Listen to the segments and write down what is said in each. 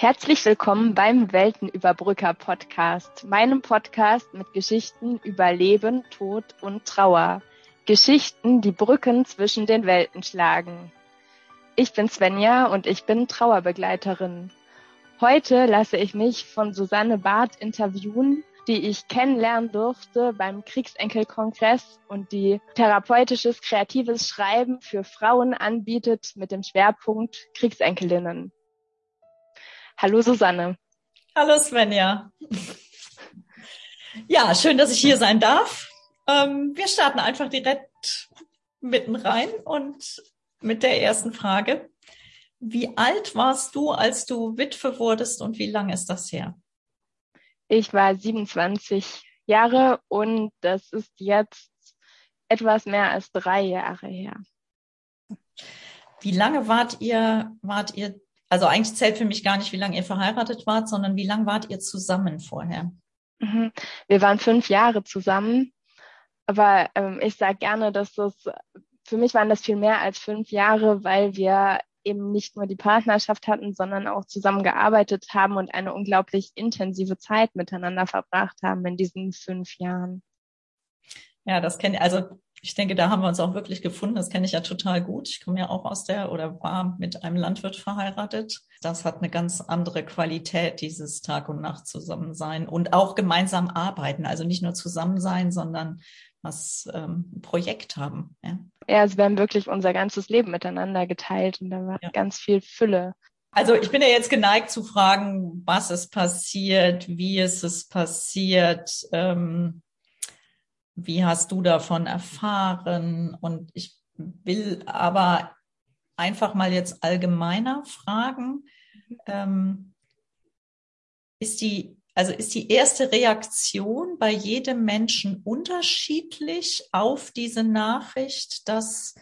Herzlich willkommen beim Weltenüberbrücker Podcast, meinem Podcast mit Geschichten über Leben, Tod und Trauer. Geschichten, die Brücken zwischen den Welten schlagen. Ich bin Svenja und ich bin Trauerbegleiterin. Heute lasse ich mich von Susanne Barth interviewen, die ich kennenlernen durfte beim Kriegsenkelkongress und die therapeutisches kreatives Schreiben für Frauen anbietet mit dem Schwerpunkt Kriegsenkelinnen. Hallo Susanne. Hallo Svenja. Ja, schön, dass ich hier sein darf. Ähm, wir starten einfach direkt mitten rein und mit der ersten Frage. Wie alt warst du, als du Witwe wurdest und wie lange ist das her? Ich war 27 Jahre und das ist jetzt etwas mehr als drei Jahre her. Wie lange wart ihr, wart ihr also eigentlich zählt für mich gar nicht, wie lange ihr verheiratet wart, sondern wie lange wart ihr zusammen vorher? Mhm. Wir waren fünf Jahre zusammen, aber ähm, ich sage gerne, dass das, für mich waren das viel mehr als fünf Jahre, weil wir eben nicht nur die Partnerschaft hatten, sondern auch zusammen gearbeitet haben und eine unglaublich intensive Zeit miteinander verbracht haben in diesen fünf Jahren. Ja, das kenne ich. Also ich denke, da haben wir uns auch wirklich gefunden. Das kenne ich ja total gut. Ich komme ja auch aus der oder war mit einem Landwirt verheiratet. Das hat eine ganz andere Qualität, dieses Tag und Nacht zusammen sein und auch gemeinsam arbeiten. Also nicht nur zusammen sein, sondern was ähm, ein Projekt haben. Ja. ja, also wir haben wirklich unser ganzes Leben miteinander geteilt und da war ja. ganz viel Fülle. Also ich bin ja jetzt geneigt zu fragen, was ist passiert, wie ist es passiert. Ähm, wie hast du davon erfahren? Und ich will aber einfach mal jetzt allgemeiner fragen, ähm, ist die, also ist die erste Reaktion bei jedem Menschen unterschiedlich auf diese Nachricht, dass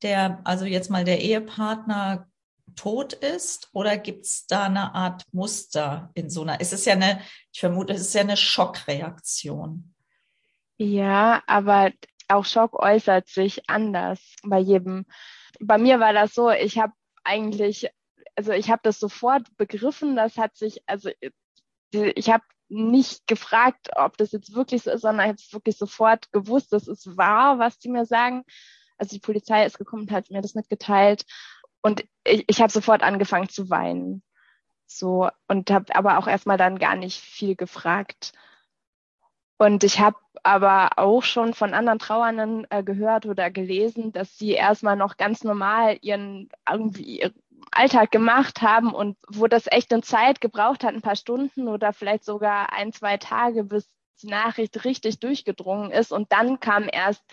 der, also jetzt mal der Ehepartner tot ist oder gibt es da eine Art Muster in so einer, es ist ja eine, ich vermute, es ist ja eine Schockreaktion. Ja, aber auch Schock äußert sich anders bei jedem. Bei mir war das so, ich habe eigentlich, also ich habe das sofort begriffen, das hat sich, also ich habe nicht gefragt, ob das jetzt wirklich so ist, sondern ich habe es wirklich sofort gewusst, das ist wahr, was die mir sagen. Also die Polizei ist gekommen und hat mir das mitgeteilt und ich, ich habe sofort angefangen zu weinen. So und habe aber auch erstmal dann gar nicht viel gefragt. Und ich habe aber auch schon von anderen Trauernden äh, gehört oder gelesen, dass sie erstmal noch ganz normal ihren irgendwie ihren Alltag gemacht haben und wo das echt eine Zeit gebraucht hat, ein paar Stunden oder vielleicht sogar ein, zwei Tage, bis die Nachricht richtig durchgedrungen ist. Und dann kam erst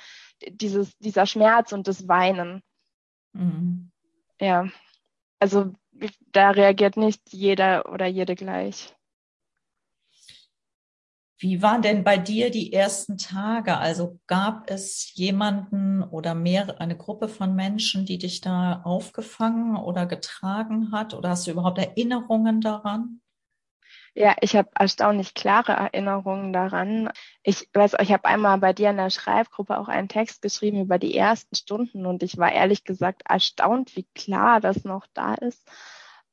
dieses, dieser Schmerz und das Weinen. Mhm. Ja, also da reagiert nicht jeder oder jede gleich. Wie waren denn bei dir die ersten Tage? Also gab es jemanden oder mehr, eine Gruppe von Menschen, die dich da aufgefangen oder getragen hat? Oder hast du überhaupt Erinnerungen daran? Ja, ich habe erstaunlich klare Erinnerungen daran. Ich weiß, ich habe einmal bei dir in der Schreibgruppe auch einen Text geschrieben über die ersten Stunden und ich war ehrlich gesagt erstaunt, wie klar das noch da ist.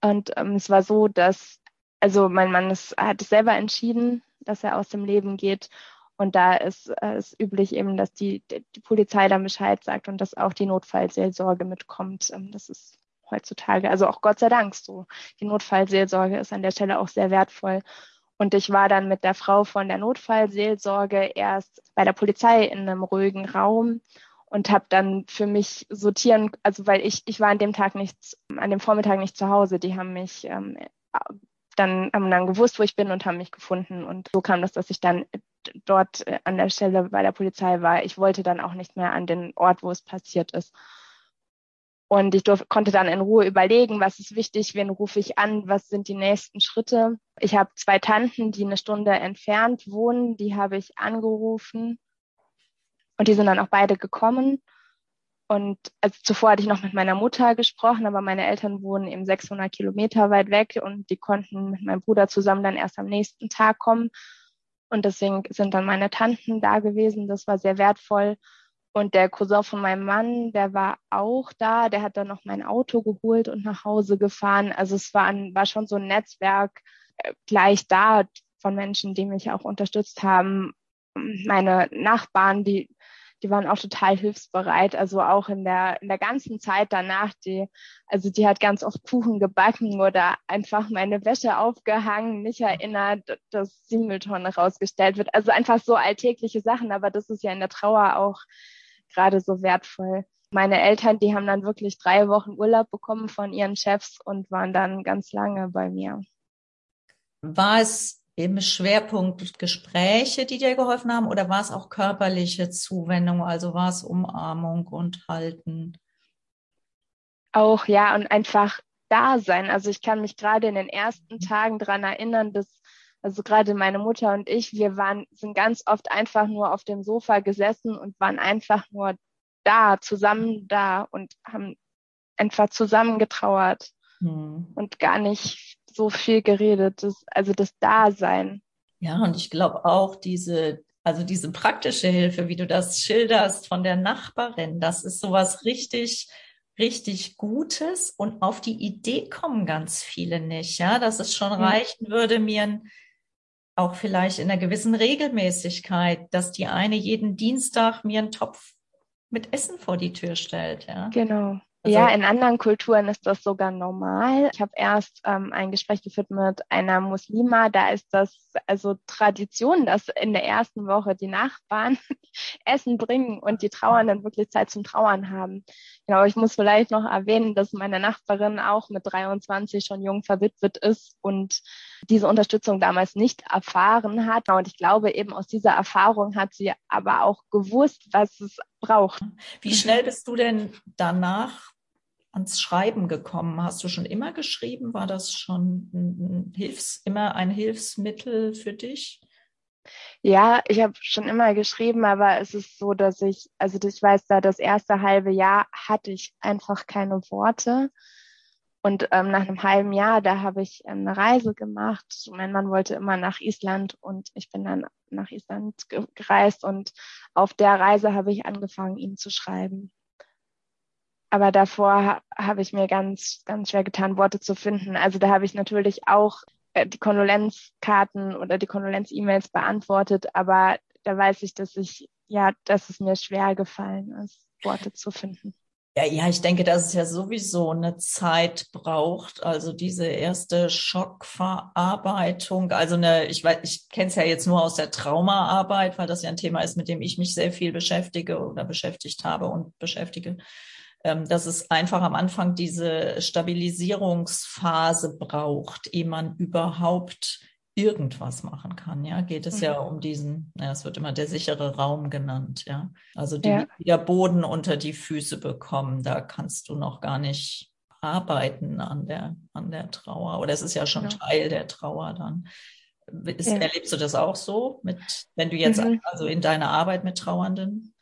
Und ähm, es war so, dass also mein Mann ist, hat es selber entschieden, dass er aus dem Leben geht. Und da ist es äh, üblich eben, dass die, die Polizei dann Bescheid sagt und dass auch die Notfallseelsorge mitkommt. Ähm, das ist heutzutage, also auch Gott sei Dank so. Die Notfallseelsorge ist an der Stelle auch sehr wertvoll. Und ich war dann mit der Frau von der Notfallseelsorge erst bei der Polizei in einem ruhigen Raum und habe dann für mich sortieren, also weil ich, ich war an dem Tag nicht, an dem Vormittag nicht zu Hause. Die haben mich ähm, dann haben dann gewusst, wo ich bin und haben mich gefunden. Und so kam das, dass ich dann dort äh, an der Stelle bei der Polizei war. Ich wollte dann auch nicht mehr an den Ort, wo es passiert ist. Und ich durf, konnte dann in Ruhe überlegen, was ist wichtig, wen rufe ich an, was sind die nächsten Schritte. Ich habe zwei Tanten, die eine Stunde entfernt wohnen, die habe ich angerufen und die sind dann auch beide gekommen. Und also zuvor hatte ich noch mit meiner Mutter gesprochen, aber meine Eltern wohnen eben 600 Kilometer weit weg und die konnten mit meinem Bruder zusammen dann erst am nächsten Tag kommen. Und deswegen sind dann meine Tanten da gewesen. Das war sehr wertvoll. Und der Cousin von meinem Mann, der war auch da, der hat dann noch mein Auto geholt und nach Hause gefahren. Also es war, ein, war schon so ein Netzwerk äh, gleich da von Menschen, die mich auch unterstützt haben. Meine Nachbarn, die die waren auch total hilfsbereit. Also auch in der, in der ganzen Zeit danach, die, also die hat ganz oft Kuchen gebacken oder einfach meine Wäsche aufgehangen, mich erinnert, dass die Mülltonne rausgestellt wird. Also einfach so alltägliche Sachen, aber das ist ja in der Trauer auch gerade so wertvoll. Meine Eltern, die haben dann wirklich drei Wochen Urlaub bekommen von ihren Chefs und waren dann ganz lange bei mir. War es im Schwerpunkt Gespräche, die dir geholfen haben, oder war es auch körperliche Zuwendung, also war es Umarmung und Halten? Auch ja, und einfach da sein. Also ich kann mich gerade in den ersten Tagen daran erinnern, dass also gerade meine Mutter und ich, wir waren, sind ganz oft einfach nur auf dem Sofa gesessen und waren einfach nur da, zusammen da und haben einfach zusammen getrauert hm. und gar nicht so viel geredet, das, also das Dasein. Ja, und ich glaube auch diese, also diese praktische Hilfe, wie du das schilderst von der Nachbarin, das ist sowas richtig, richtig Gutes und auf die Idee kommen ganz viele nicht, ja, dass es schon reichen würde, mir auch vielleicht in einer gewissen Regelmäßigkeit, dass die eine jeden Dienstag mir einen Topf mit Essen vor die Tür stellt, ja. Genau. Also, ja, in anderen Kulturen ist das sogar normal. Ich habe erst ähm, ein Gespräch geführt mit einer Muslima. Da ist das also Tradition, dass in der ersten Woche die Nachbarn Essen bringen und die Trauernden wirklich Zeit zum Trauern haben. Genau, ich muss vielleicht noch erwähnen, dass meine Nachbarin auch mit 23 schon jung verwitwet ist und diese Unterstützung damals nicht erfahren hat. Und ich glaube, eben aus dieser Erfahrung hat sie aber auch gewusst, was es braucht. Wie schnell bist du denn danach ans Schreiben gekommen? Hast du schon immer geschrieben? War das schon ein Hilfs-, immer ein Hilfsmittel für dich? Ja, ich habe schon immer geschrieben, aber es ist so, dass ich, also ich weiß da, das erste halbe Jahr hatte ich einfach keine Worte. Und ähm, nach einem halben Jahr, da habe ich eine Reise gemacht. Mein Mann wollte immer nach Island und ich bin dann nach Island gereist und auf der Reise habe ich angefangen, ihm zu schreiben. Aber davor habe ich mir ganz, ganz schwer getan, Worte zu finden. Also da habe ich natürlich auch äh, die Kondolenzkarten oder die Kondolenz-E-Mails beantwortet, aber da weiß ich, dass ich, ja, dass es mir schwer gefallen ist, Worte zu finden. Ja, ja, ich denke, dass es ja sowieso eine Zeit braucht. Also diese erste Schockverarbeitung. Also eine, ich weiß, ich kenne es ja jetzt nur aus der Traumaarbeit, weil das ja ein Thema ist, mit dem ich mich sehr viel beschäftige oder beschäftigt habe und beschäftige. Ähm, dass es einfach am Anfang diese Stabilisierungsphase braucht, ehe man überhaupt irgendwas machen kann, ja, geht es mhm. ja um diesen, ja, es wird immer der sichere Raum genannt, ja. Also die ja. wieder Boden unter die Füße bekommen, da kannst du noch gar nicht arbeiten an der, an der Trauer. Oder es ist ja schon ja. Teil der Trauer dann. Ist, ja. Erlebst du das auch so, mit, wenn du jetzt mhm. also in deiner Arbeit mit Trauernden?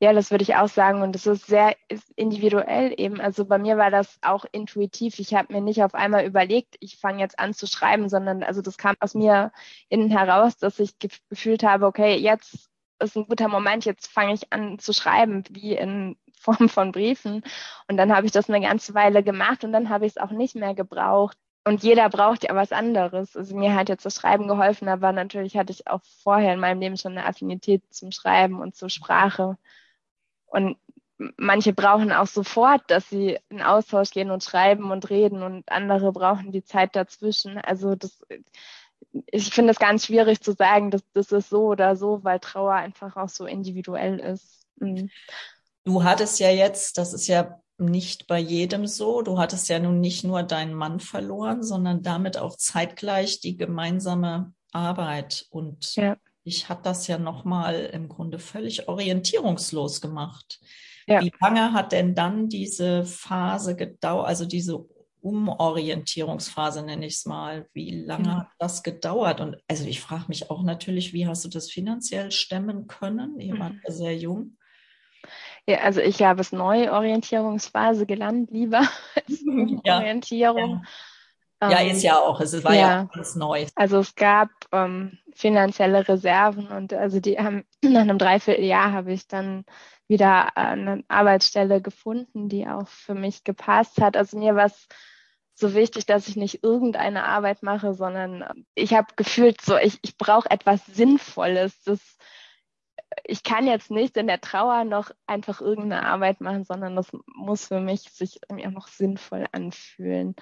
Ja, das würde ich auch sagen. Und es ist sehr individuell eben. Also bei mir war das auch intuitiv. Ich habe mir nicht auf einmal überlegt, ich fange jetzt an zu schreiben, sondern also das kam aus mir innen heraus, dass ich gefühlt habe, okay, jetzt ist ein guter Moment, jetzt fange ich an zu schreiben, wie in Form von Briefen. Und dann habe ich das eine ganze Weile gemacht und dann habe ich es auch nicht mehr gebraucht. Und jeder braucht ja was anderes. Also mir hat jetzt das Schreiben geholfen, aber natürlich hatte ich auch vorher in meinem Leben schon eine Affinität zum Schreiben und zur Sprache. Und manche brauchen auch sofort, dass sie in Austausch gehen und schreiben und reden und andere brauchen die Zeit dazwischen. Also das, ich finde es ganz schwierig zu sagen, dass das ist so oder so, weil Trauer einfach auch so individuell ist. Mhm. Du hattest ja jetzt, das ist ja nicht bei jedem so, du hattest ja nun nicht nur deinen Mann verloren, sondern damit auch zeitgleich die gemeinsame Arbeit und ja ich hat das ja nochmal im Grunde völlig orientierungslos gemacht. Ja. Wie lange hat denn dann diese Phase gedauert, also diese Umorientierungsphase nenne ich es mal. Wie lange mhm. hat das gedauert? Und also ich frage mich auch natürlich, wie hast du das finanziell stemmen können? Ihr wart mhm. ja sehr jung. Ja, also ich habe es Neuorientierungsphase gelernt, lieber als Umorientierung. Ja. Ja, ist ähm, ja auch. Es war ja, ja alles neu. Also es gab ähm, finanzielle Reserven und also die haben nach einem Dreivierteljahr habe ich dann wieder eine Arbeitsstelle gefunden, die auch für mich gepasst hat. Also mir war es so wichtig, dass ich nicht irgendeine Arbeit mache, sondern ich habe gefühlt so, ich, ich brauche etwas Sinnvolles. Das, ich kann jetzt nicht in der Trauer noch einfach irgendeine Arbeit machen, sondern das muss für mich sich irgendwie auch noch sinnvoll anfühlen.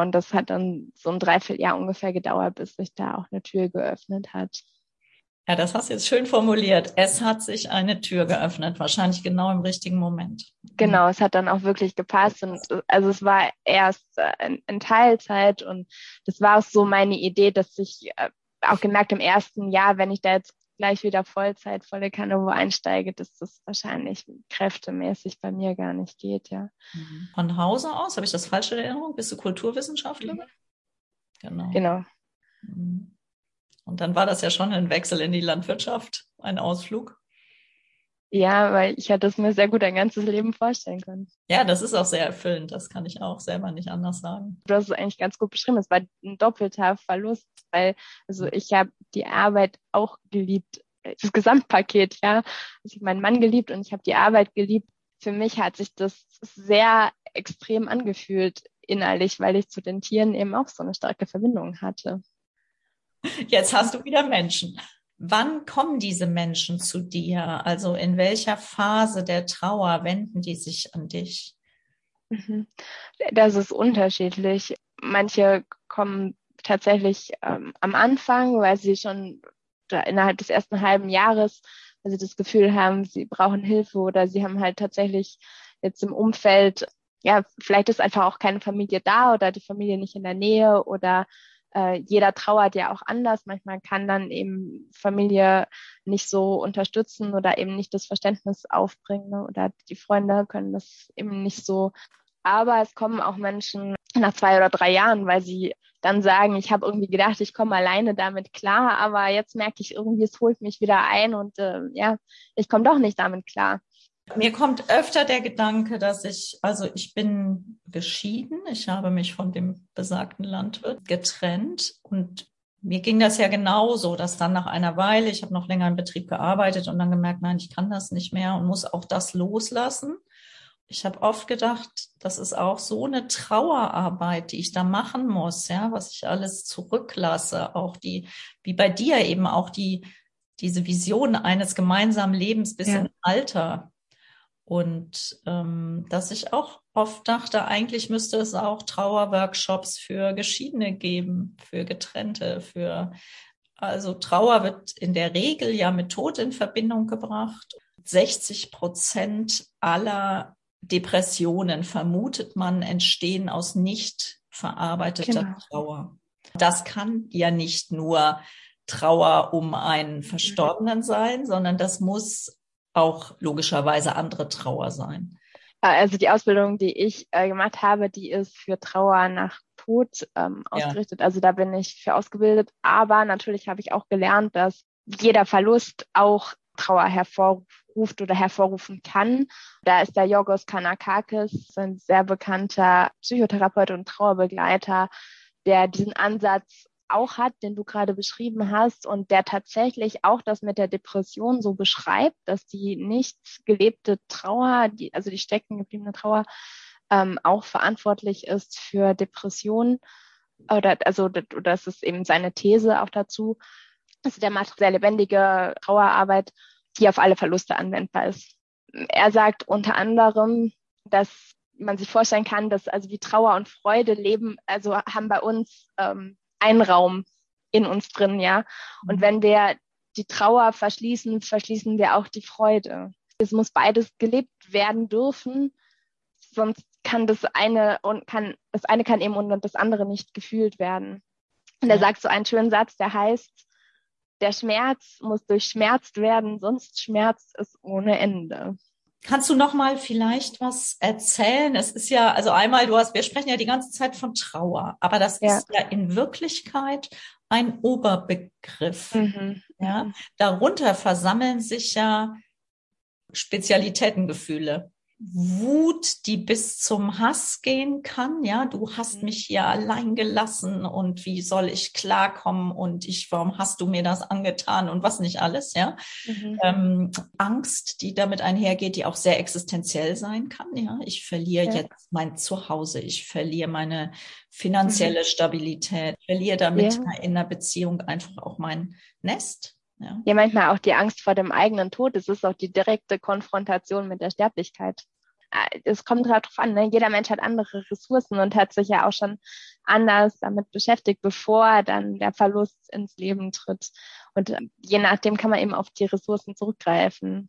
Und das hat dann so ein Dreivierteljahr ungefähr gedauert, bis sich da auch eine Tür geöffnet hat. Ja, das hast du jetzt schön formuliert. Es hat sich eine Tür geöffnet, wahrscheinlich genau im richtigen Moment. Genau, es hat dann auch wirklich gepasst. Und also es war erst äh, in, Teilzeit und das war auch so meine Idee, dass ich äh, auch gemerkt im ersten Jahr, wenn ich da jetzt gleich wieder Vollzeit, volle Kanne wo einsteige, dass das wahrscheinlich kräftemäßig bei mir gar nicht geht, ja. Mhm. Von Hause aus, habe ich das falsche Erinnerung? Bist du Kulturwissenschaftlerin? Mhm. Genau. Genau. Mhm. Und dann war das ja schon ein Wechsel in die Landwirtschaft, ein Ausflug. Ja, weil ich hätte es mir sehr gut ein ganzes Leben vorstellen können. Ja, das ist auch sehr erfüllend. Das kann ich auch selber nicht anders sagen. Du hast es eigentlich ganz gut beschrieben. Es war ein doppelter Verlust, weil also ich habe die Arbeit auch geliebt, das Gesamtpaket, ja. Also ich habe meinen Mann geliebt und ich habe die Arbeit geliebt. Für mich hat sich das sehr extrem angefühlt innerlich, weil ich zu den Tieren eben auch so eine starke Verbindung hatte. Jetzt hast du wieder Menschen. Wann kommen diese Menschen zu dir? Also in welcher Phase der Trauer wenden die sich an dich? Mhm. Das ist unterschiedlich. Manche kommen tatsächlich ähm, am Anfang, weil sie schon innerhalb des ersten halben Jahres, weil sie das Gefühl haben, sie brauchen Hilfe oder sie haben halt tatsächlich jetzt im Umfeld, ja, vielleicht ist einfach auch keine Familie da oder die Familie nicht in der Nähe oder äh, jeder trauert ja auch anders. Manchmal kann dann eben Familie nicht so unterstützen oder eben nicht das Verständnis aufbringen ne? oder die Freunde können das eben nicht so. Aber es kommen auch Menschen nach zwei oder drei Jahren, weil sie dann sagen, ich habe irgendwie gedacht, ich komme alleine damit klar, aber jetzt merke ich irgendwie, es holt mich wieder ein und äh, ja, ich komme doch nicht damit klar. Mir kommt öfter der Gedanke, dass ich, also ich bin geschieden, ich habe mich von dem besagten Landwirt getrennt und mir ging das ja genauso, dass dann nach einer Weile, ich habe noch länger im Betrieb gearbeitet und dann gemerkt, nein, ich kann das nicht mehr und muss auch das loslassen. Ich habe oft gedacht, das ist auch so eine Trauerarbeit, die ich da machen muss, ja, was ich alles zurücklasse, auch die, wie bei dir eben auch die, diese Vision eines gemeinsamen Lebens bis ja. in Alter. Und ähm, dass ich auch oft dachte, eigentlich müsste es auch Trauerworkshops für Geschiedene geben, für Getrennte, für also Trauer wird in der Regel ja mit Tod in Verbindung gebracht. 60 Prozent aller Depressionen vermutet man entstehen aus nicht verarbeiteter genau. Trauer. Das kann ja nicht nur Trauer um einen Verstorbenen sein, sondern das muss auch logischerweise andere Trauer sein? Also die Ausbildung, die ich äh, gemacht habe, die ist für Trauer nach Tod ähm, ausgerichtet. Ja. Also da bin ich für ausgebildet. Aber natürlich habe ich auch gelernt, dass jeder Verlust auch Trauer hervorruft oder hervorrufen kann. Da ist der Yorgos Kanakakis, ein sehr bekannter Psychotherapeut und Trauerbegleiter, der diesen Ansatz auch hat, den du gerade beschrieben hast und der tatsächlich auch das mit der Depression so beschreibt, dass die nicht gelebte Trauer, die, also die stecken gebliebene Trauer, ähm, auch verantwortlich ist für Depressionen. Oder also das ist eben seine These auch dazu. Also der macht sehr lebendige Trauerarbeit, die auf alle Verluste anwendbar ist. Er sagt unter anderem, dass man sich vorstellen kann, dass also wie Trauer und Freude leben, also haben bei uns ähm, ein Raum in uns drin, ja. Und mhm. wenn wir die Trauer verschließen, verschließen wir auch die Freude. Es muss beides gelebt werden dürfen, sonst kann das eine und kann das eine kann eben und das andere nicht gefühlt werden. Und er ja. sagt so einen schönen Satz, der heißt, der Schmerz muss durchschmerzt werden, sonst schmerzt es ohne Ende. Kannst du noch mal vielleicht was erzählen? Es ist ja, also einmal, du hast, wir sprechen ja die ganze Zeit von Trauer, aber das ja. ist ja in Wirklichkeit ein Oberbegriff. Mhm. Ja, darunter versammeln sich ja Spezialitätengefühle. Wut, die bis zum Hass gehen kann. Ja, du hast Mhm. mich hier allein gelassen und wie soll ich klarkommen und ich, warum hast du mir das angetan und was nicht alles, ja. Mhm. Ähm, Angst, die damit einhergeht, die auch sehr existenziell sein kann. Ja, ich verliere Ja. jetzt mein Zuhause, ich verliere meine finanzielle Stabilität, ich verliere damit Mhm. Ja. in einer Beziehung einfach auch mein Nest. Ja. Ja, manchmal auch die Angst vor dem eigenen Tod. Es ist auch die direkte Konfrontation mit der Sterblichkeit. Äh, Es kommt halt drauf an, ne? jeder Mensch hat andere Ressourcen und hat sich ja auch schon anders damit beschäftigt, bevor dann der Verlust ins Leben tritt. Und äh, je nachdem kann man eben auf die Ressourcen zurückgreifen.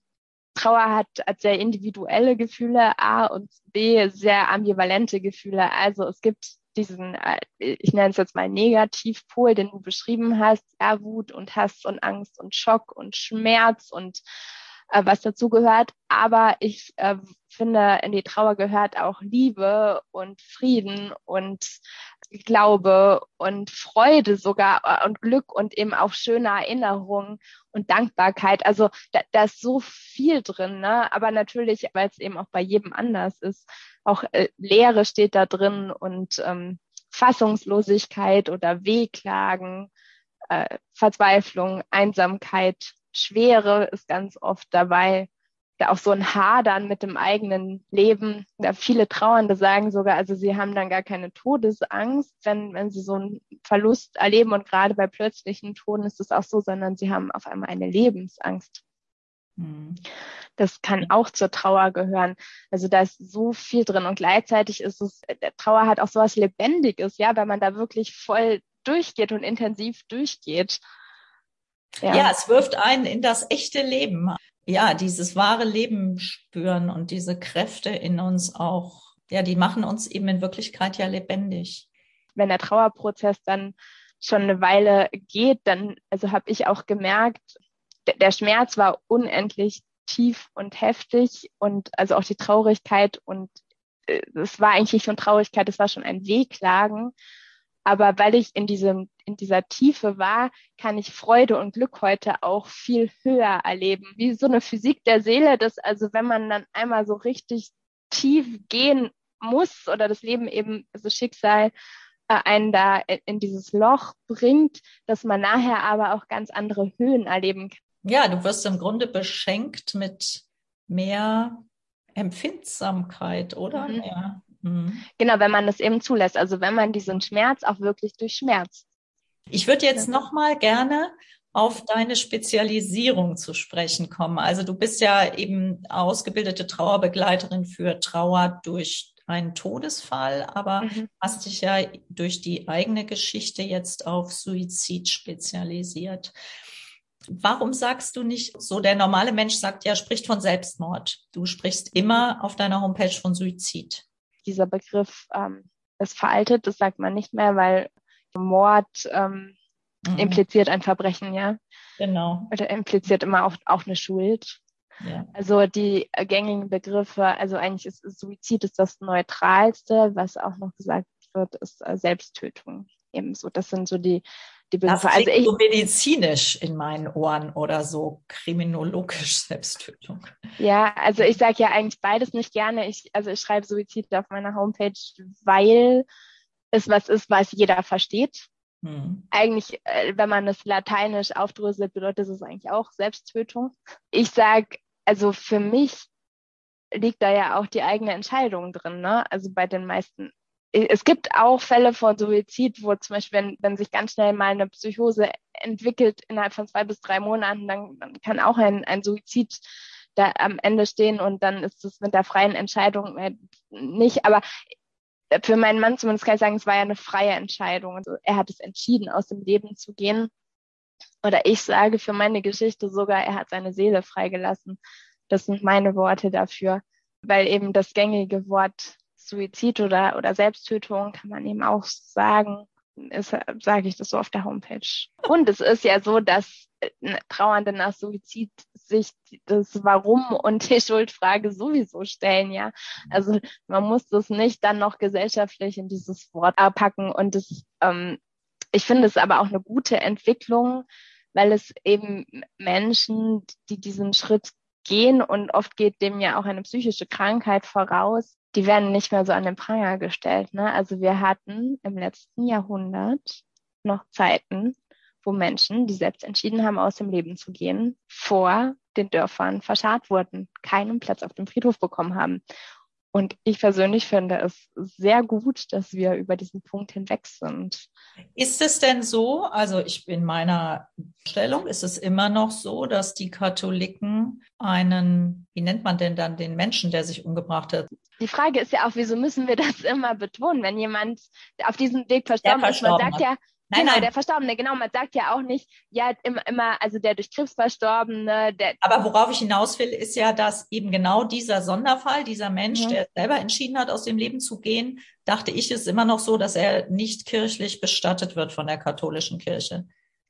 Trauer hat, hat sehr individuelle Gefühle, A und B sehr ambivalente Gefühle. Also es gibt diesen, äh, ich nenne es jetzt mal Negativpol, den du beschrieben hast, ja, Wut und Hass und Angst und Schock und Schmerz und äh, was dazu gehört. Aber ich äh, finde, in die Trauer gehört auch Liebe und Frieden und Glaube und Freude sogar äh, und Glück und eben auch schöne Erinnerungen und Dankbarkeit. Also da, da ist so viel drin, ne? Aber natürlich, weil es eben auch bei jedem anders ist, auch äh, Leere steht da drin und ähm, Fassungslosigkeit oder Wehklagen, äh, Verzweiflung, Einsamkeit, Schwere ist ganz oft dabei. Da auch so ein Hadern mit dem eigenen Leben. Da viele Trauernde sagen sogar, also sie haben dann gar keine Todesangst, wenn, wenn sie so einen Verlust erleben. Und gerade bei plötzlichen Toten ist es auch so, sondern sie haben auf einmal eine Lebensangst. Hm. Das kann auch zur Trauer gehören. Also da ist so viel drin und gleichzeitig ist es, der Trauer hat auch sowas Lebendiges, ja, wenn man da wirklich voll durchgeht und intensiv durchgeht. Ja. ja, es wirft einen in das echte Leben. Ja, dieses wahre Leben spüren und diese Kräfte in uns auch, ja, die machen uns eben in Wirklichkeit ja lebendig. Wenn der Trauerprozess dann schon eine Weile geht, dann, also habe ich auch gemerkt, der Schmerz war unendlich tief und heftig und also auch die Traurigkeit und äh, es war eigentlich schon Traurigkeit, es war schon ein Wehklagen. Aber weil ich in diesem, in dieser Tiefe war, kann ich Freude und Glück heute auch viel höher erleben. Wie so eine Physik der Seele, dass also wenn man dann einmal so richtig tief gehen muss oder das Leben eben, also Schicksal, äh, einen da in dieses Loch bringt, dass man nachher aber auch ganz andere Höhen erleben kann. Ja, du wirst im Grunde beschenkt mit mehr Empfindsamkeit, oder? Mhm. Ja. Mhm. Genau, wenn man das eben zulässt. Also wenn man diesen Schmerz auch wirklich durchschmerzt. Ich würde jetzt ja. noch mal gerne auf deine Spezialisierung zu sprechen kommen. Also du bist ja eben ausgebildete Trauerbegleiterin für Trauer durch einen Todesfall, aber mhm. hast dich ja durch die eigene Geschichte jetzt auf Suizid spezialisiert. Warum sagst du nicht so, der normale Mensch sagt ja, spricht von Selbstmord. Du sprichst immer auf deiner Homepage von Suizid. Dieser Begriff ähm, ist veraltet, das sagt man nicht mehr, weil Mord ähm, mhm. impliziert ein Verbrechen, ja. Genau. Oder impliziert immer auch, auch eine Schuld. Ja. Also die gängigen Begriffe, also eigentlich ist Suizid ist das neutralste, was auch noch gesagt wird, ist Selbsttötung. Ebenso, das sind so die die Begriffe. Also ich, so medizinisch in meinen Ohren oder so kriminologisch Selbsttötung. Ja, also ich sage ja eigentlich beides nicht gerne. Ich, also ich schreibe Suizid auf meiner Homepage, weil es was ist, was jeder versteht. Hm. Eigentlich, wenn man es lateinisch aufdröselt, bedeutet es eigentlich auch Selbsttötung. Ich sage, also für mich liegt da ja auch die eigene Entscheidung drin. Ne? Also bei den meisten es gibt auch Fälle von Suizid, wo zum Beispiel, wenn, wenn sich ganz schnell mal eine Psychose entwickelt innerhalb von zwei bis drei Monaten, dann, dann kann auch ein, ein Suizid da am Ende stehen und dann ist es mit der freien Entscheidung nicht. Aber für meinen Mann zumindest kann ich sagen, es war ja eine freie Entscheidung. Also er hat es entschieden, aus dem Leben zu gehen. Oder ich sage für meine Geschichte sogar, er hat seine Seele freigelassen. Das sind meine Worte dafür, weil eben das gängige Wort Suizid oder, oder Selbsttötung kann man eben auch sagen, ist, sage ich das so auf der Homepage. Und es ist ja so, dass Trauernde nach Suizid sich das Warum und die Schuldfrage sowieso stellen, ja. Also man muss das nicht dann noch gesellschaftlich in dieses Wort packen. Und das, ähm, ich finde es aber auch eine gute Entwicklung, weil es eben Menschen, die diesen Schritt gehen und oft geht dem ja auch eine psychische Krankheit voraus. Die werden nicht mehr so an den Pranger gestellt. Ne? Also wir hatten im letzten Jahrhundert noch Zeiten, wo Menschen, die selbst entschieden haben, aus dem Leben zu gehen, vor den Dörfern verscharrt wurden, keinen Platz auf dem Friedhof bekommen haben. Und ich persönlich finde es sehr gut, dass wir über diesen Punkt hinweg sind. Ist es denn so, also ich in meiner Stellung, ist es immer noch so, dass die Katholiken einen, wie nennt man denn dann den Menschen, der sich umgebracht hat? Die Frage ist ja auch, wieso müssen wir das immer betonen, wenn jemand auf diesem Weg verstorben ist? Man sagt ja, Nein, genau, nein. der Verstorbene, genau. Man sagt ja auch nicht, ja, immer, immer, also der durch Krebs Verstorbene, der. Aber worauf ich hinaus will, ist ja, dass eben genau dieser Sonderfall, dieser Mensch, mhm. der selber entschieden hat, aus dem Leben zu gehen, dachte ich, ist immer noch so, dass er nicht kirchlich bestattet wird von der katholischen Kirche.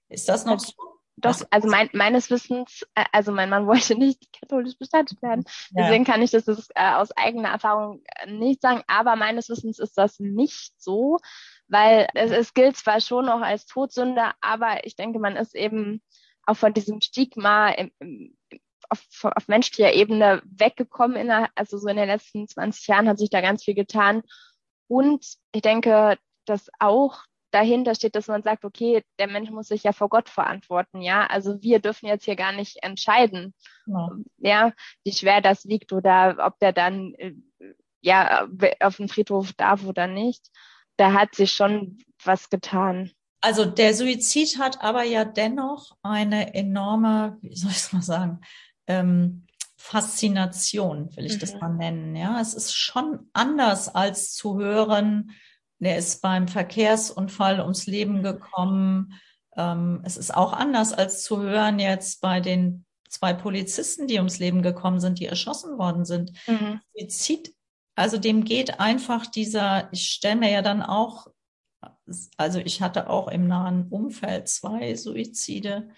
Ist das noch also, so? Doch, also mein, meines Wissens, äh, also mein Mann wollte nicht katholisch bestattet werden. Deswegen ja. kann ich das, das äh, aus eigener Erfahrung nicht sagen. Aber meines Wissens ist das nicht so weil es, es gilt zwar schon noch als Todsünde, aber ich denke, man ist eben auch von diesem Stigma im, im, auf, auf menschlicher Ebene weggekommen. In der, also so in den letzten 20 Jahren hat sich da ganz viel getan. Und ich denke, dass auch dahinter steht, dass man sagt, okay, der Mensch muss sich ja vor Gott verantworten, ja. Also wir dürfen jetzt hier gar nicht entscheiden, ja, ja wie schwer das liegt oder ob der dann äh, ja auf dem Friedhof darf oder nicht da hat sich schon was getan. Also der Suizid hat aber ja dennoch eine enorme, wie soll ich es mal sagen, ähm, Faszination, will ich mhm. das mal nennen. Ja, es ist schon anders als zu hören, der ist beim Verkehrsunfall ums Leben mhm. gekommen. Ähm, es ist auch anders als zu hören jetzt bei den zwei Polizisten, die ums Leben gekommen sind, die erschossen worden sind. Mhm. Suizid also dem geht einfach dieser, ich stelle mir ja dann auch, also ich hatte auch im nahen Umfeld zwei Suizide,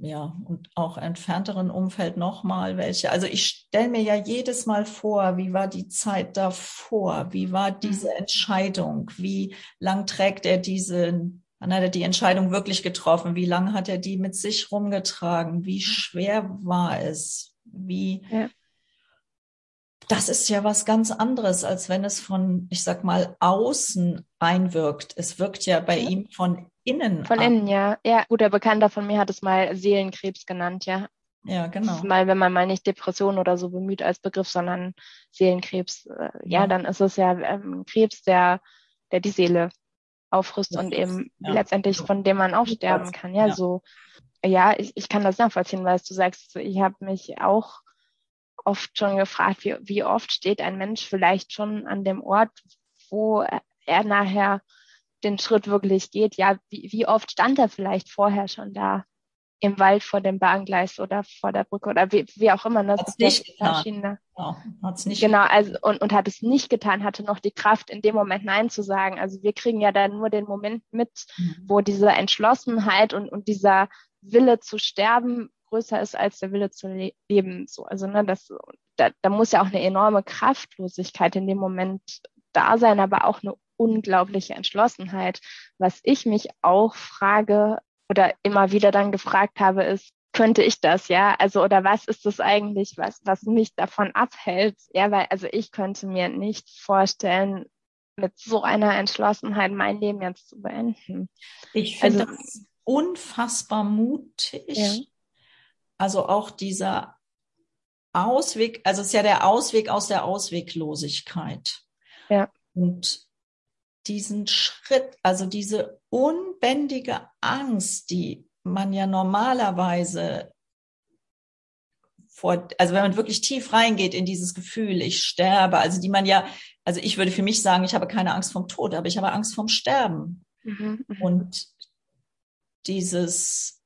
ja, und auch entfernteren Umfeld nochmal welche. Also ich stelle mir ja jedes Mal vor, wie war die Zeit davor? Wie war diese mhm. Entscheidung? Wie lang trägt er diese, wann hat er die Entscheidung wirklich getroffen? Wie lang hat er die mit sich rumgetragen? Wie schwer war es? Wie, ja das ist ja was ganz anderes, als wenn es von, ich sag mal, außen einwirkt. Es wirkt ja bei ja. ihm von innen. Von an. innen, ja. Ja, guter Bekannter von mir hat es mal Seelenkrebs genannt, ja. Ja, genau. Mal, wenn man mal nicht Depression oder so bemüht als Begriff, sondern Seelenkrebs, äh, ja. ja. dann ist es ja ähm, Krebs, der, der die Seele auffrisst und eben ja. letztendlich von dem man auch sterben kann. Ja, so, ja, ich, ich kann das nachvollziehen, weil du sagst, ich habe mich auch oft schon gefragt, wie, wie oft steht ein Mensch vielleicht schon an dem Ort, wo er nachher den Schritt wirklich geht. Ja, wie, wie oft stand er vielleicht vorher schon da im Wald vor dem Bahngleis oder vor der Brücke oder wie, wie auch immer. Das hat's nicht getan. Ja, hat's nicht genau, also und, und hat es nicht getan, hatte noch die Kraft, in dem Moment Nein zu sagen. Also wir kriegen ja dann nur den Moment mit, mhm. wo diese Entschlossenheit und, und dieser Wille zu sterben größer ist als der Wille zu le leben. So, also ne, das, da, da muss ja auch eine enorme Kraftlosigkeit in dem Moment da sein, aber auch eine unglaubliche Entschlossenheit. Was ich mich auch frage oder immer wieder dann gefragt habe, ist, könnte ich das, ja? Also, oder was ist das eigentlich, was, was mich davon abhält? Ja, weil, also ich könnte mir nicht vorstellen, mit so einer Entschlossenheit mein Leben jetzt zu beenden. Ich finde also, das unfassbar mutig. Ja. Also auch dieser Ausweg, also es ist ja der Ausweg aus der Ausweglosigkeit. Ja. Und diesen Schritt, also diese unbändige Angst, die man ja normalerweise vor, also wenn man wirklich tief reingeht in dieses Gefühl, ich sterbe, also die man ja, also ich würde für mich sagen, ich habe keine Angst vom Tod, aber ich habe Angst vom Sterben. Mhm, mhm. und dieses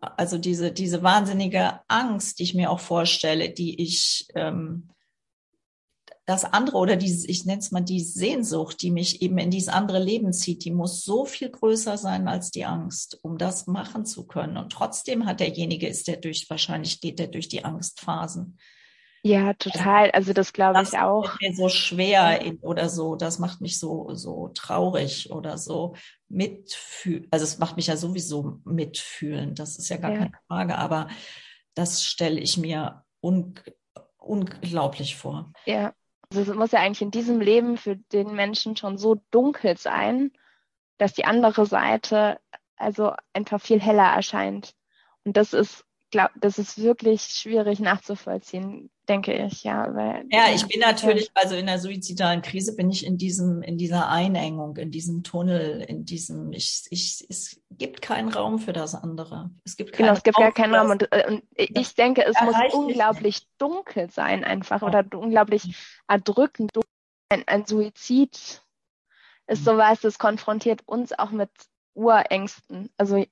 also diese, diese wahnsinnige Angst, die ich mir auch vorstelle, die ich, ähm, das andere oder dieses, ich nenne es mal die Sehnsucht, die mich eben in dieses andere Leben zieht, die muss so viel größer sein als die Angst, um das machen zu können. Und trotzdem hat derjenige, ist der durch, wahrscheinlich geht der durch die Angstphasen. Ja, total. Also das glaube ich auch. Das mir so schwer in, oder so. Das macht mich so so traurig oder so mitfühlen. Also es macht mich ja sowieso mitfühlen. Das ist ja gar ja. keine Frage. Aber das stelle ich mir un unglaublich vor. Ja, also es muss ja eigentlich in diesem Leben für den Menschen schon so dunkel sein, dass die andere Seite also einfach viel heller erscheint. Und das ist, glaub, das ist wirklich schwierig nachzuvollziehen denke ich, ja. Weil, ja, ich bin natürlich, also in der suizidalen Krise bin ich in diesem, in dieser Einengung, in diesem Tunnel, in diesem, ich, ich, es gibt keinen Raum für das andere. Es gibt genau, es gibt Raum gar keinen Raum. Und, äh, und ich denke, es muss unglaublich nicht. dunkel sein einfach ja. oder unglaublich erdrückend. Ein, ein Suizid ist mhm. sowas, das konfrontiert uns auch mit Urängsten. Also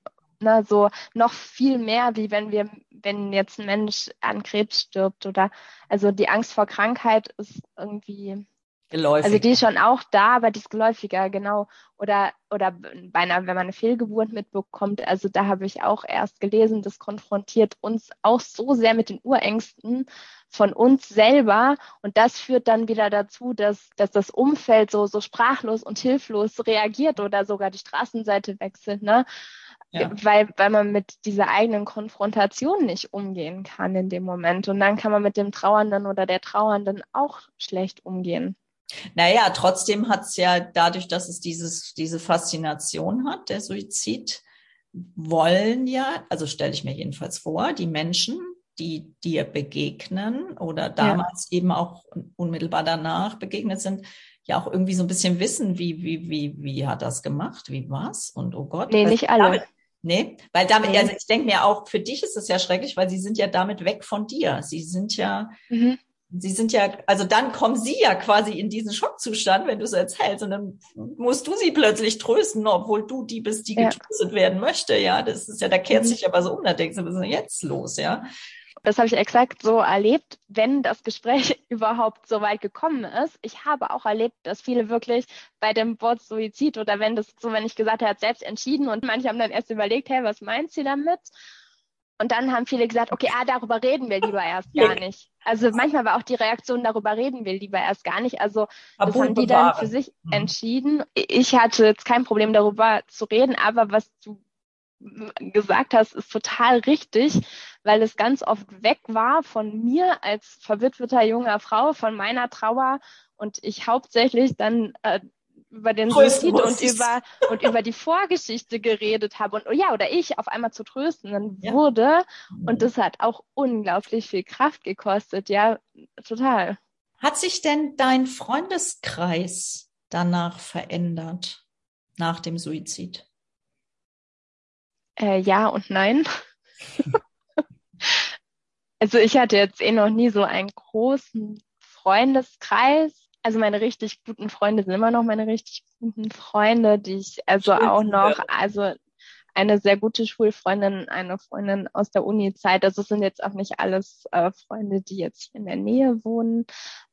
Ne, so noch viel mehr, wie wenn wir, wenn jetzt ein Mensch an Krebs stirbt oder also die Angst vor Krankheit ist irgendwie geläufig. Also die ist schon auch da, aber die ist geläufiger, genau. Oder oder bei einer, wenn man eine Fehlgeburt mitbekommt, also da habe ich auch erst gelesen, das konfrontiert uns auch so sehr mit den Urängsten von uns selber und das führt dann wieder dazu, dass, dass das Umfeld so, so sprachlos und hilflos reagiert oder sogar die Straßenseite wechselt, ne? Ja. Weil, weil man mit dieser eigenen Konfrontation nicht umgehen kann in dem Moment. Und dann kann man mit dem Trauernden oder der Trauernden auch schlecht umgehen. Naja, trotzdem hat es ja dadurch, dass es dieses, diese Faszination hat, der Suizid, wollen ja, also stelle ich mir jedenfalls vor, die Menschen, die dir begegnen oder damals ja. eben auch unmittelbar danach begegnet sind, ja auch irgendwie so ein bisschen wissen, wie, wie, wie, wie hat das gemacht, wie war's und oh Gott. Nee, nicht alle. Damit, Nee, weil damit, nee. also ich denke mir auch, für dich ist es ja schrecklich, weil sie sind ja damit weg von dir. Sie sind ja, mhm. sie sind ja, also dann kommen sie ja quasi in diesen Schockzustand, wenn du es erzählst, und dann musst du sie plötzlich trösten, obwohl du die bist, die ja. getröstet werden möchte. Ja, das ist ja, da kehrt mhm. sich aber so um, da denkst du, was ist denn jetzt los, ja? Das habe ich exakt so erlebt, wenn das Gespräch überhaupt so weit gekommen ist. Ich habe auch erlebt, dass viele wirklich bei dem Wort Suizid oder wenn das so, wenn ich gesagt habe, hat selbst entschieden und manche haben dann erst überlegt, hey, was meint sie damit? Und dann haben viele gesagt, okay, ah, darüber reden wir lieber erst gar nicht. Also manchmal war auch die Reaktion, darüber reden wir lieber erst gar nicht. Also das haben die dann für sich mhm. entschieden. Ich hatte jetzt kein Problem darüber zu reden, aber was du gesagt hast, ist total richtig, weil es ganz oft weg war von mir als verwitweter junger Frau, von meiner Trauer und ich hauptsächlich dann äh, über den Suizid und über und über die Vorgeschichte geredet habe und oh ja oder ich auf einmal zu trösten ja. wurde und das hat auch unglaublich viel Kraft gekostet ja total. Hat sich denn dein Freundeskreis danach verändert nach dem Suizid äh, ja und nein. also ich hatte jetzt eh noch nie so einen großen Freundeskreis. Also meine richtig guten Freunde sind immer noch meine richtig guten Freunde, die ich also Schön, auch noch, also eine sehr gute Schulfreundin, eine Freundin aus der Uni-Zeit. Also es sind jetzt auch nicht alles äh, Freunde, die jetzt in der Nähe wohnen,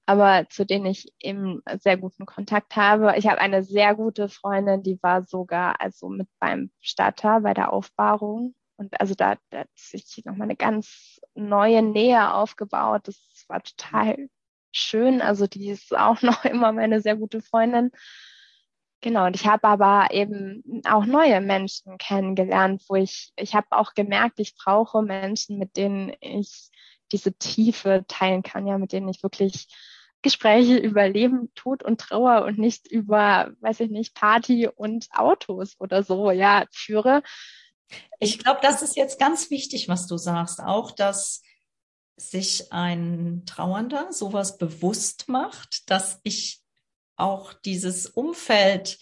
aber zu denen ich eben sehr guten Kontakt habe. Ich habe eine sehr gute Freundin, die war sogar also mit beim Starter bei der Aufbahrung. Und also da, da hat sich nochmal eine ganz neue Nähe aufgebaut. Das war total schön. Also die ist auch noch immer meine sehr gute Freundin. Genau, und ich habe aber eben auch neue Menschen kennengelernt, wo ich, ich habe auch gemerkt, ich brauche Menschen, mit denen ich diese Tiefe teilen kann, ja, mit denen ich wirklich Gespräche über Leben, Tod und Trauer und nicht über, weiß ich nicht, Party und Autos oder so, ja, führe. Ich glaube, das ist jetzt ganz wichtig, was du sagst, auch, dass sich ein Trauernder sowas bewusst macht, dass ich auch dieses Umfeld,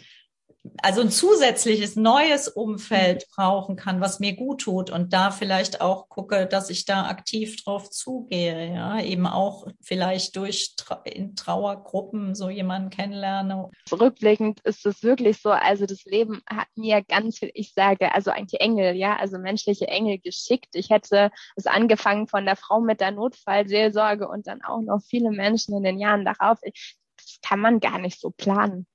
also ein zusätzliches neues Umfeld mhm. brauchen kann, was mir gut tut und da vielleicht auch gucke, dass ich da aktiv drauf zugehe, ja, eben auch vielleicht durch in Trauergruppen so jemanden kennenlerne. Rückblickend ist es wirklich so, also das Leben hat mir ganz viel, ich sage, also eigentlich Engel, ja, also menschliche Engel geschickt. Ich hätte es angefangen von der Frau mit der Notfallseelsorge und dann auch noch viele Menschen in den Jahren darauf. Ich, das kann man gar nicht so planen.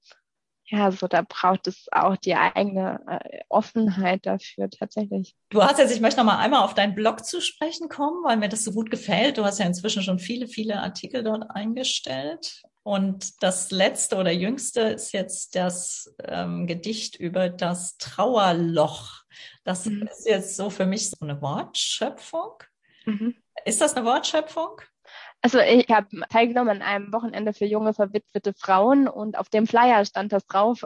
Ja, so da braucht es auch die eigene äh, Offenheit dafür tatsächlich. Du hast jetzt, ich möchte noch mal einmal auf deinen Blog zu sprechen kommen, weil mir das so gut gefällt. Du hast ja inzwischen schon viele, viele Artikel dort eingestellt. Und das letzte oder jüngste ist jetzt das ähm, Gedicht über das Trauerloch. Das mhm. ist jetzt so für mich so eine Wortschöpfung. Mhm. Ist das eine Wortschöpfung? Also ich habe teilgenommen an einem Wochenende für junge verwitwete Frauen und auf dem Flyer stand das drauf.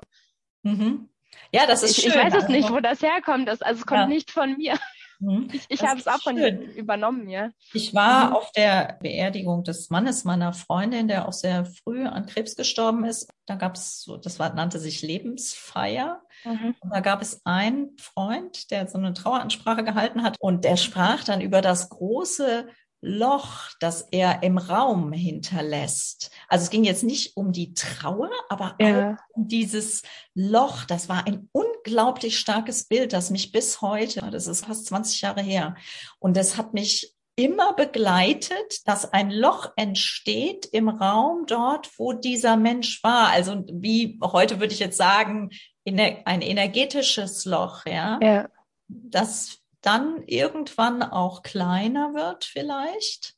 Mhm. Ja, das ist ich, schön. Ich weiß es nicht, wo das herkommt. Das, also es kommt ja. nicht von mir. Mhm. Ich, ich habe es auch von übernommen, ja. Ich war mhm. auf der Beerdigung des Mannes meiner Freundin, der auch sehr früh an Krebs gestorben ist. Da gab es so, das war, nannte sich Lebensfeier. Mhm. Und da gab es einen Freund, der so eine Traueransprache gehalten hat und der sprach dann über das große Loch, das er im Raum hinterlässt. Also es ging jetzt nicht um die Trauer, aber ja. auch um dieses Loch. Das war ein unglaublich starkes Bild, das mich bis heute, das ist fast 20 Jahre her, und das hat mich immer begleitet, dass ein Loch entsteht im Raum dort, wo dieser Mensch war. Also wie heute würde ich jetzt sagen, ein energetisches Loch, ja. ja. Das dann irgendwann auch kleiner wird vielleicht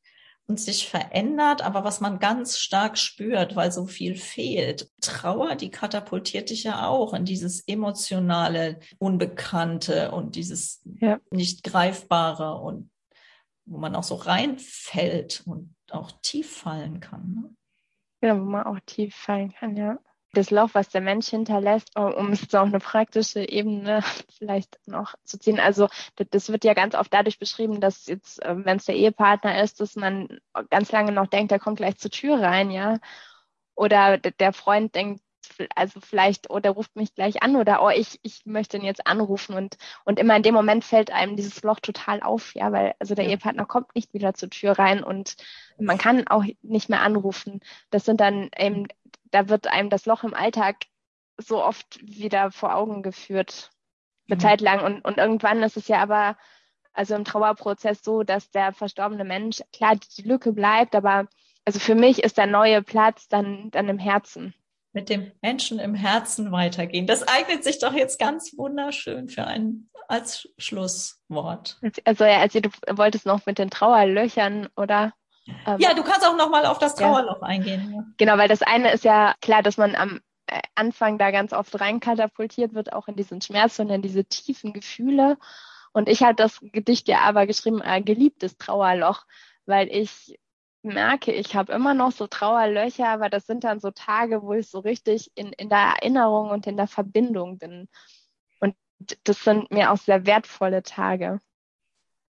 und sich verändert, aber was man ganz stark spürt, weil so viel fehlt. Trauer, die katapultiert dich ja auch in dieses emotionale, unbekannte und dieses ja. nicht greifbare und wo man auch so reinfällt und auch tief fallen kann. Ne? Ja, wo man auch tief fallen kann, ja das Loch, was der Mensch hinterlässt, um es auf eine praktische Ebene vielleicht noch zu ziehen. Also das wird ja ganz oft dadurch beschrieben, dass jetzt, äh, wenn es der Ehepartner ist, dass man ganz lange noch denkt, der kommt gleich zur Tür rein, ja. Oder der Freund denkt, also vielleicht, oh, der ruft mich gleich an oder oh, ich, ich möchte ihn jetzt anrufen und, und immer in dem Moment fällt einem dieses Loch total auf, ja, weil also der ja. Ehepartner kommt nicht wieder zur Tür rein und man kann auch nicht mehr anrufen. Das sind dann eben da wird einem das Loch im Alltag so oft wieder vor Augen geführt, eine mhm. Zeit lang. Und, und irgendwann ist es ja aber, also im Trauerprozess so, dass der verstorbene Mensch, klar, die Lücke bleibt, aber also für mich ist der neue Platz dann, dann im Herzen. Mit dem Menschen im Herzen weitergehen. Das eignet sich doch jetzt ganz wunderschön für ein als Schlusswort. Also ja, also du wolltest noch mit den Trauerlöchern, oder? Ähm, ja, du kannst auch noch mal auf das Trauerloch ja. eingehen. Ja. Genau, weil das eine ist ja klar, dass man am äh, Anfang da ganz oft reinkatapultiert wird, auch in diesen Schmerz und in diese tiefen Gefühle. Und ich habe das Gedicht ja aber geschrieben, ein geliebtes Trauerloch, weil ich merke, ich habe immer noch so Trauerlöcher, aber das sind dann so Tage, wo ich so richtig in, in der Erinnerung und in der Verbindung bin. Und das sind mir auch sehr wertvolle Tage.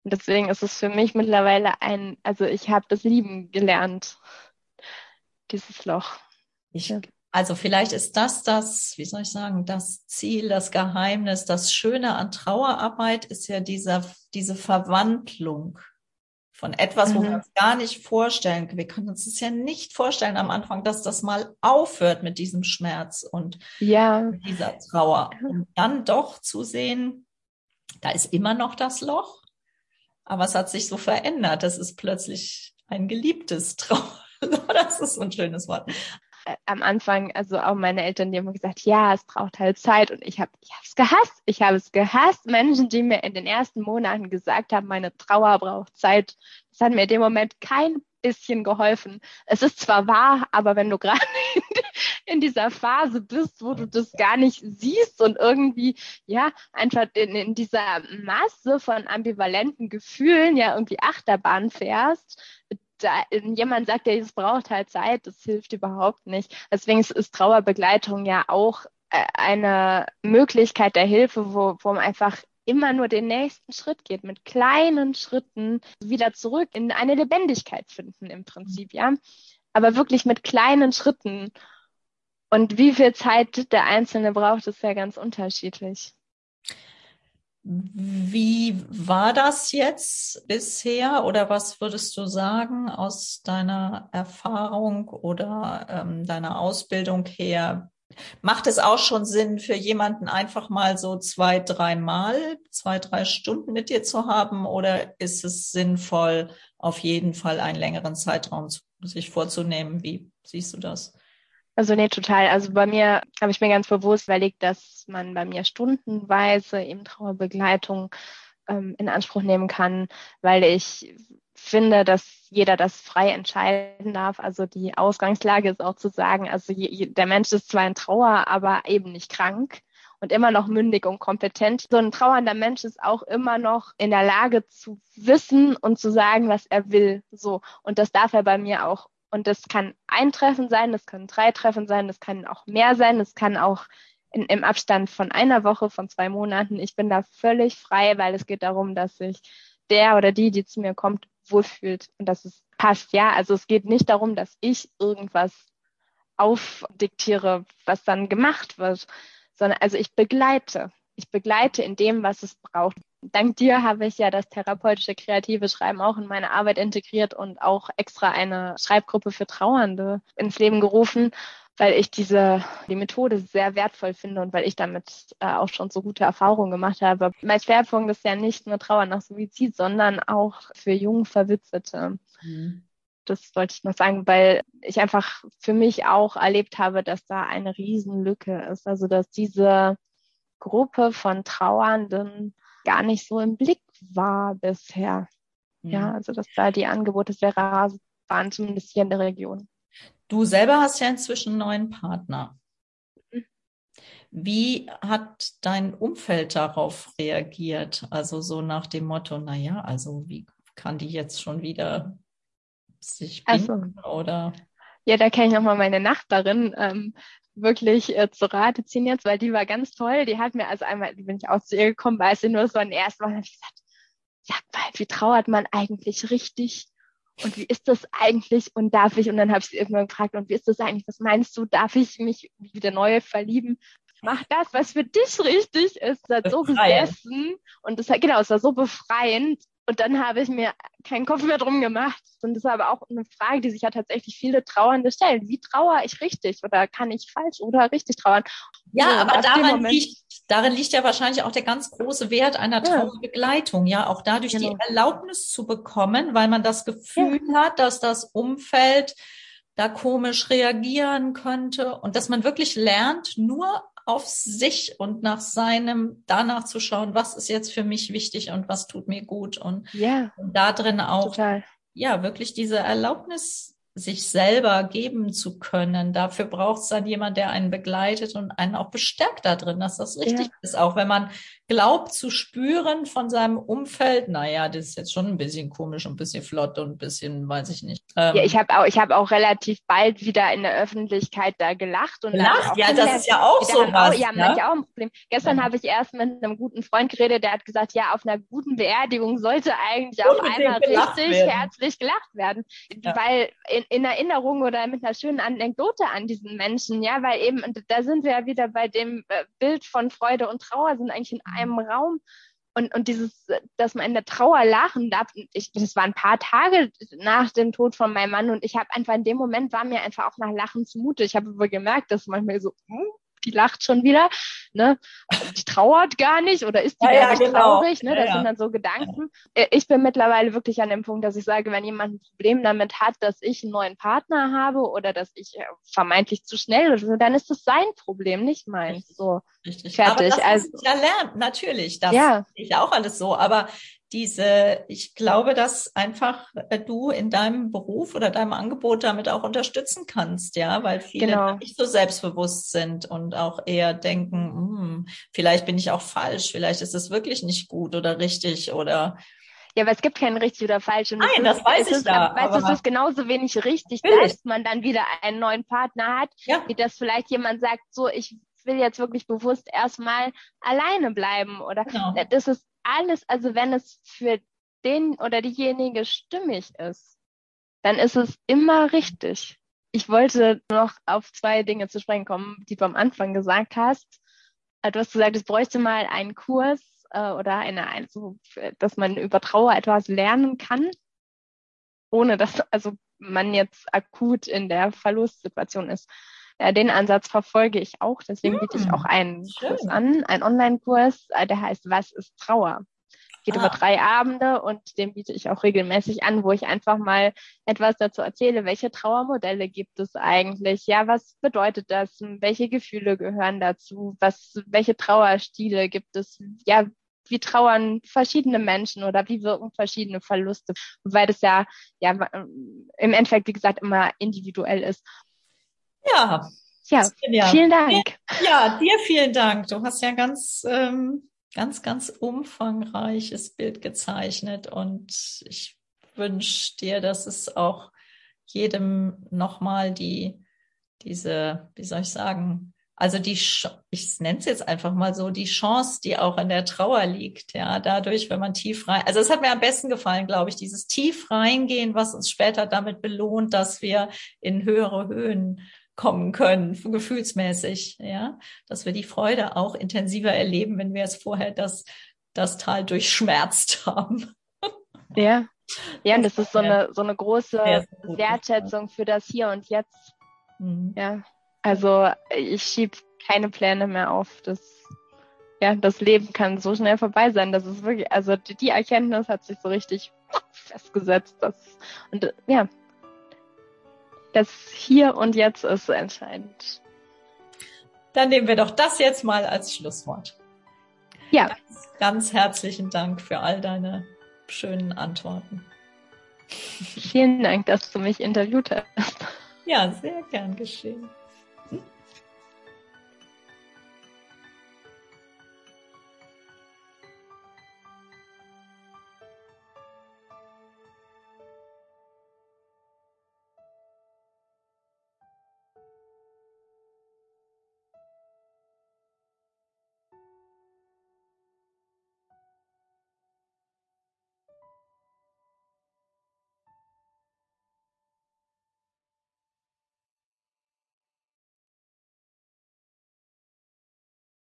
Und deswegen ist es für mich mittlerweile ein, also ich habe das Lieben gelernt, dieses Loch. Ich, also vielleicht ist das das, wie soll ich sagen, das Ziel, das Geheimnis, das Schöne an Trauerarbeit ist ja dieser, diese Verwandlung von etwas, mhm. wo wir uns gar nicht vorstellen. Wir können uns das ja nicht vorstellen am Anfang, dass das mal aufhört mit diesem Schmerz und ja. dieser Trauer. Und dann doch zu sehen, da ist immer noch das Loch aber es hat sich so verändert. Das ist plötzlich ein geliebtes Traum. das ist ein schönes Wort. Äh, am Anfang, also auch meine Eltern, die haben gesagt, ja, es braucht halt Zeit und ich habe es gehasst. Ich habe es gehasst. Menschen, die mir in den ersten Monaten gesagt haben, meine Trauer braucht Zeit. Das hat mir in dem Moment kein bisschen geholfen. Es ist zwar wahr, aber wenn du gerade in dieser Phase bist, wo du das gar nicht siehst und irgendwie, ja, einfach in, in dieser Masse von ambivalenten Gefühlen ja irgendwie Achterbahn fährst, da, jemand sagt ja, es braucht halt Zeit, das hilft überhaupt nicht. Deswegen ist, ist Trauerbegleitung ja auch äh, eine Möglichkeit der Hilfe, wo, wo man einfach immer nur den nächsten Schritt geht, mit kleinen Schritten wieder zurück in eine Lebendigkeit finden im Prinzip, ja. Aber wirklich mit kleinen Schritten und wie viel Zeit der Einzelne braucht, ist ja ganz unterschiedlich. Wie war das jetzt bisher oder was würdest du sagen aus deiner Erfahrung oder ähm, deiner Ausbildung her? Macht es auch schon Sinn für jemanden einfach mal so zwei, dreimal, zwei, drei Stunden mit dir zu haben oder ist es sinnvoll, auf jeden Fall einen längeren Zeitraum sich vorzunehmen? Wie siehst du das? Also nee, total. Also bei mir habe ich mir ganz bewusst überlegt, dass man bei mir stundenweise eben Trauerbegleitung ähm, in Anspruch nehmen kann, weil ich finde, dass jeder das frei entscheiden darf. Also die Ausgangslage ist auch zu sagen, also je, der Mensch ist zwar in Trauer, aber eben nicht krank. und immer noch mündig und kompetent. So ein trauernder Mensch ist auch immer noch in der Lage zu wissen und zu sagen, was er will. So. Und das darf er bei mir auch. Und das kann ein Treffen sein, das können drei Treffen sein, das kann auch mehr sein, das kann auch in, im Abstand von einer Woche, von zwei Monaten. Ich bin da völlig frei, weil es geht darum, dass sich der oder die, die zu mir kommt, wohlfühlt und dass es passt. Ja, also es geht nicht darum, dass ich irgendwas aufdiktiere, was dann gemacht wird, sondern also ich begleite. Ich begleite in dem, was es braucht. Dank dir habe ich ja das therapeutische kreative Schreiben auch in meine Arbeit integriert und auch extra eine Schreibgruppe für Trauernde ins Leben gerufen, weil ich diese die Methode sehr wertvoll finde und weil ich damit äh, auch schon so gute Erfahrungen gemacht habe. Mein Schwerpunkt ist ja nicht nur Trauer nach Suizid, sondern auch für jung Verwitwete. Mhm. Das wollte ich noch sagen, weil ich einfach für mich auch erlebt habe, dass da eine Riesenlücke ist. Also dass diese Gruppe von Trauernden gar nicht so im Blick war bisher. Mhm. Ja, also dass da die Angebote sehr rar waren, zumindest hier in der Region. Du selber hast ja inzwischen einen neuen Partner. Mhm. Wie hat dein Umfeld darauf reagiert? Also so nach dem Motto, naja, also wie kann die jetzt schon wieder sich binden also, oder? Ja, da kann ich nochmal meine Nachbarin ähm, wirklich äh, zu Rate ziehen jetzt, weil die war ganz toll. Die hat mir also einmal, die bin ich auch zu ihr gekommen, weil sie nur so ein erstes Mal, habe ich gesagt, sag mal, wie trauert man eigentlich richtig? Und wie ist das eigentlich? Und darf ich? Und dann habe ich sie irgendwann gefragt, und wie ist das eigentlich? Was meinst du? Darf ich mich wieder neu verlieben? Mach das, was für dich richtig ist. Das hat so gesessen. Und das hat, genau, es war so befreiend. Und dann habe ich mir keinen Kopf mehr drum gemacht. Und das ist aber auch eine Frage, die sich ja tatsächlich viele Trauernde stellen. Wie trauere ich richtig oder kann ich falsch oder richtig trauern? Ja, so, aber daran liegt, darin liegt ja wahrscheinlich auch der ganz große Wert einer Trauerbegleitung. Ja, auch dadurch genau. die Erlaubnis zu bekommen, weil man das Gefühl ja. hat, dass das Umfeld da komisch reagieren könnte und dass man wirklich lernt, nur auf sich und nach seinem, danach zu schauen, was ist jetzt für mich wichtig und was tut mir gut und, ja, und da drin auch, total. ja, wirklich diese Erlaubnis sich selber geben zu können. Dafür braucht es dann jemand, der einen begleitet und einen auch bestärkt da drin, dass das richtig ja. ist. Auch wenn man glaubt zu spüren von seinem Umfeld, naja, das ist jetzt schon ein bisschen komisch und ein bisschen flott und ein bisschen, weiß ich nicht. Ähm, ja, ich habe auch, ich habe auch relativ bald wieder in der Öffentlichkeit da gelacht und gelacht, ja, das ist ja auch so was. ja, ja. manche auch ein Problem. Gestern ja. habe ich erst mit einem guten Freund geredet, der hat gesagt, ja, auf einer guten Beerdigung sollte eigentlich auch einmal richtig werden. herzlich gelacht werden, ja. weil in, in Erinnerung oder mit einer schönen Anekdote an diesen Menschen, ja, weil eben da sind wir ja wieder bei dem äh, Bild von Freude und Trauer sind eigentlich in einem Raum und, und dieses, dass man in der Trauer lachen darf, ich, das war ein paar Tage nach dem Tod von meinem Mann und ich habe einfach in dem Moment war mir einfach auch nach Lachen zumute. Ich habe aber gemerkt, dass manchmal so, hm, die lacht schon wieder, ne? Die trauert gar nicht oder ist die ja, gar nicht genau. traurig, ne? Das ja, sind dann so Gedanken. Äh, ich bin mittlerweile wirklich an dem Punkt, dass ich sage, wenn jemand ein Problem damit hat, dass ich einen neuen Partner habe oder dass ich äh, vermeintlich zu schnell oder so, dann ist das sein Problem, nicht meins. So. Richtig. Fertig. Aber das also, ja lernt, natürlich. Das ja. ist auch alles so. Aber diese, ich glaube, dass einfach äh, du in deinem Beruf oder deinem Angebot damit auch unterstützen kannst, ja, weil viele genau. nicht so selbstbewusst sind und auch eher denken, hm, vielleicht bin ich auch falsch, vielleicht ist es wirklich nicht gut oder richtig oder ja, aber es gibt kein richtig oder falsch. Und Nein, das weiß ich ja. Weißt du, es ist genauso wenig richtig, dass man dann wieder einen neuen Partner hat, ja. wie das vielleicht jemand sagt, so, ich will jetzt wirklich bewusst erstmal alleine bleiben oder genau. das ist alles, also wenn es für den oder diejenige stimmig ist, dann ist es immer richtig. Ich wollte noch auf zwei Dinge zu sprechen kommen, die du am Anfang gesagt hast. Äh, du hast gesagt, es bräuchte mal einen Kurs äh, oder eine, also, dass man über Trauer etwas lernen kann, ohne dass also man jetzt akut in der Verlustsituation ist. Äh, den Ansatz verfolge ich auch. Deswegen biete ich auch hm, einen Schön. Kurs an, einen Online-Kurs, äh, der heißt Was ist Trauer? Geht ah. über drei Abende und den biete ich auch regelmäßig an, wo ich einfach mal etwas dazu erzähle, welche Trauermodelle gibt es eigentlich? Ja, was bedeutet das? Welche Gefühle gehören dazu? Was, welche Trauerstile gibt es? Ja, wie trauern verschiedene Menschen oder wie wirken verschiedene Verluste, weil das ja, ja im Endeffekt, wie gesagt, immer individuell ist. Ja. Ja, ja, vielen Dank. Ja, dir vielen Dank. Du hast ja ganz, ähm, ganz, ganz umfangreiches Bild gezeichnet und ich wünsche dir, dass es auch jedem nochmal die, diese, wie soll ich sagen, also die, ich nenne es jetzt einfach mal so, die Chance, die auch in der Trauer liegt, ja, dadurch, wenn man tief rein, also es hat mir am besten gefallen, glaube ich, dieses tief reingehen, was uns später damit belohnt, dass wir in höhere Höhen kommen können, gefühlsmäßig, ja, dass wir die Freude auch intensiver erleben, wenn wir es vorher das, das Tal durchschmerzt haben. Ja. Ja, und das ist so eine, so eine große Wertschätzung für das Hier und Jetzt. Mhm. Ja. Also ich schiebe keine Pläne mehr auf. Das, ja, das Leben kann so schnell vorbei sein. Das ist wirklich, also die Erkenntnis hat sich so richtig festgesetzt. Das, und ja, das Hier und Jetzt ist entscheidend. Dann nehmen wir doch das jetzt mal als Schlusswort. Ja. Ganz, ganz herzlichen Dank für all deine schönen Antworten. Vielen Dank, dass du mich interviewt hast. Ja, sehr gern geschehen.